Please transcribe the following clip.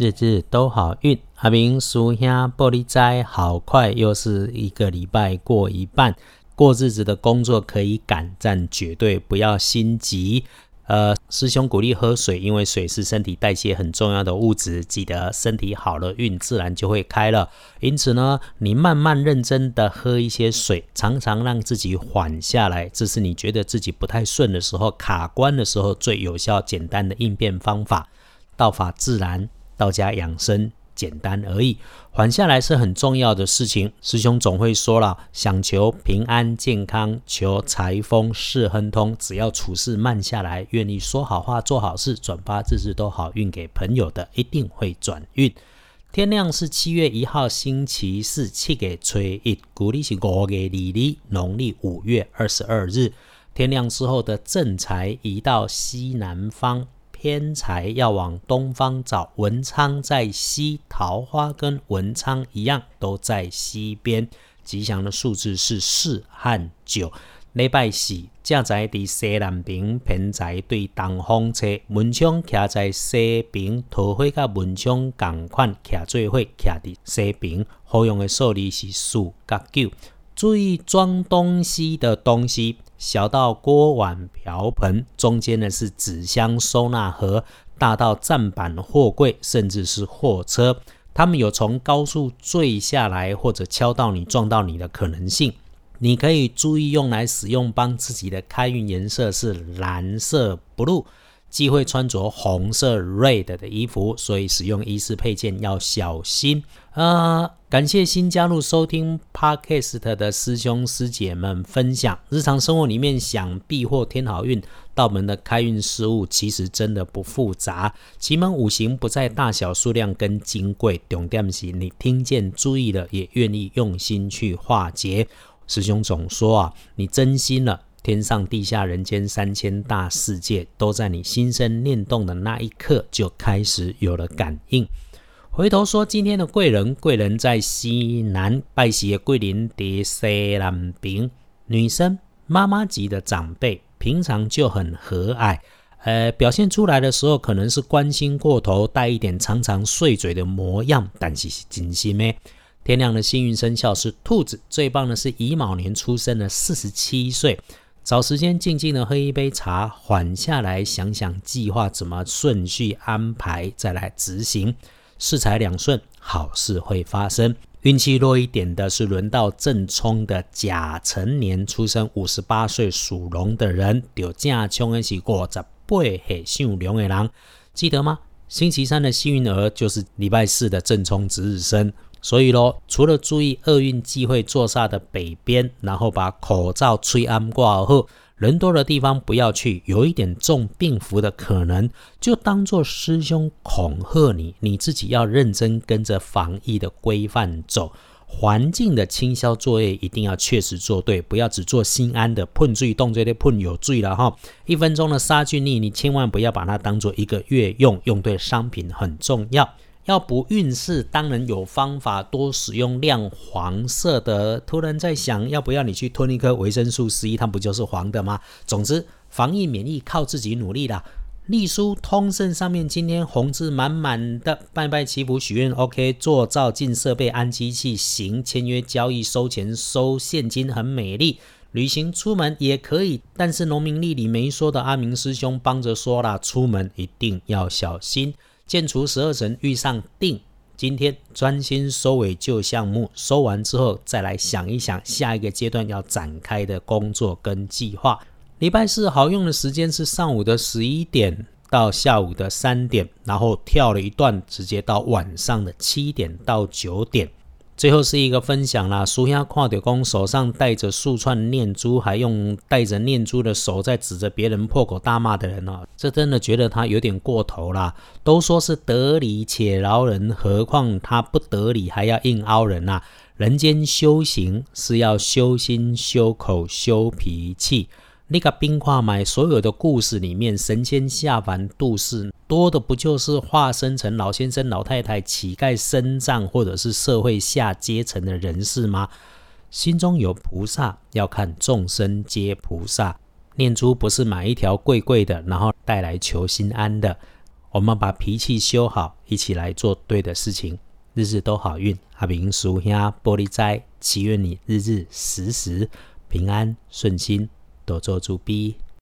日日都好运。阿明叔兄玻璃斋，好快又是一个礼拜过一半，过日子的工作可以赶但，绝对不要心急。呃，师兄鼓励喝水，因为水是身体代谢很重要的物质。记得身体好了，运自然就会开了。因此呢，你慢慢认真的喝一些水，常常让自己缓下来，这是你觉得自己不太顺的时候、卡关的时候最有效、简单的应变方法。道法自然，道家养生。简单而已，缓下来是很重要的事情。师兄总会说了，想求平安健康，求财丰事亨通，只要处事慢下来，愿意说好话、做好事，转发日日都好运给朋友的，一定会转运。天亮是七月一号星期四，七给吹一，古历是五月二日，农历五月二十二日。天亮之后的正财移到西南方。偏财要往东方找，文昌在西，桃花跟文昌一样都在西边。吉祥的数字是四和九。礼拜四，正在伫西南边，偏财对东方车，文昌徛在西边，桃花甲文昌共款徛做伙，徛伫西边。好用的数字是四甲九。注意装东西的东西。小到锅碗瓢盆，中间呢是纸箱收纳盒，大到站板货柜，甚至是货车，他们有从高处坠下来或者敲到你、撞到你的可能性。你可以注意用来使用，帮自己的开运颜色是蓝色 （blue）。忌讳穿着红色 red 的衣服，所以使用衣饰配件要小心。呃，感谢新加入收听 podcast 的师兄师姐们分享日常生活里面想避或添好运道门的开运事物，其实真的不复杂。奇门五行不在大小数量跟金贵，重点是你听见注意了，也愿意用心去化解。师兄总说啊，你真心了。天上地下人间三千大世界，都在你心生念动的那一刻就开始有了感应。回头说今天的贵人，贵人在西南，拜喜的贵人在西南边。女生妈妈级的长辈，平常就很和蔼，呃，表现出来的时候可能是关心过头，带一点常常碎嘴的模样，但是是真心咩？天亮的幸运生肖是兔子，最棒的是乙卯年出生的四十七岁。找时间静静的喝一杯茶，缓下来想想计划怎么顺序安排，再来执行。四财两顺，好事会发生。运气弱一点的是轮到正冲的甲辰年出生，五十八岁属龙的人，有正冲的是过十八岁属龙的人，记得吗？星期三的幸运儿就是礼拜四的正冲值日生。所以咯，除了注意厄运机会坐煞的北边，然后把口罩吹安挂后，人多的地方不要去，有一点中病符的可能，就当做师兄恐吓你，你自己要认真跟着防疫的规范走。环境的清消作业一定要确实做对，不要只做心安的碰罪动作的碰有罪了哈。一分钟的杀菌力，你千万不要把它当做一个月用，用对商品很重要。要不运势，当然有方法，多使用亮黄色的。突然在想，要不要你去吞一颗维生素 C，它不就是黄的吗？总之，防疫免疫靠自己努力啦。隶书通胜上面今天红字满满的，拜拜祈福许愿，OK，做造进设备安机器行，签约交易收钱收现金很美丽，旅行出门也可以，但是农民历里没说的阿明师兄帮着说了，出门一定要小心。建除十二神遇上定，今天专心收尾旧项目，收完之后再来想一想下一个阶段要展开的工作跟计划。礼拜四好用的时间是上午的十一点到下午的三点，然后跳了一段，直接到晚上的七点到九点。最后是一个分享啦，苏亚跨点公手上戴着数串念珠，还用戴着念珠的手在指着别人破口大骂的人哦，这真的觉得他有点过头啦。都说是得理且饶人，何况他不得理还要硬凹人呐？人间修行是要修心、修口、修脾气。那个冰块买所有的故事里面，神仙下凡度世，多的不就是化身成老先生、老太太、乞丐、身障，或者是社会下阶层的人士吗？心中有菩萨，要看众生皆菩萨。念珠不是买一条贵贵的，然后带来求心安的。我们把脾气修好，一起来做对的事情，日日都好运。阿明叔兄玻璃斋，祈愿你日日时时平安顺心，多做主逼。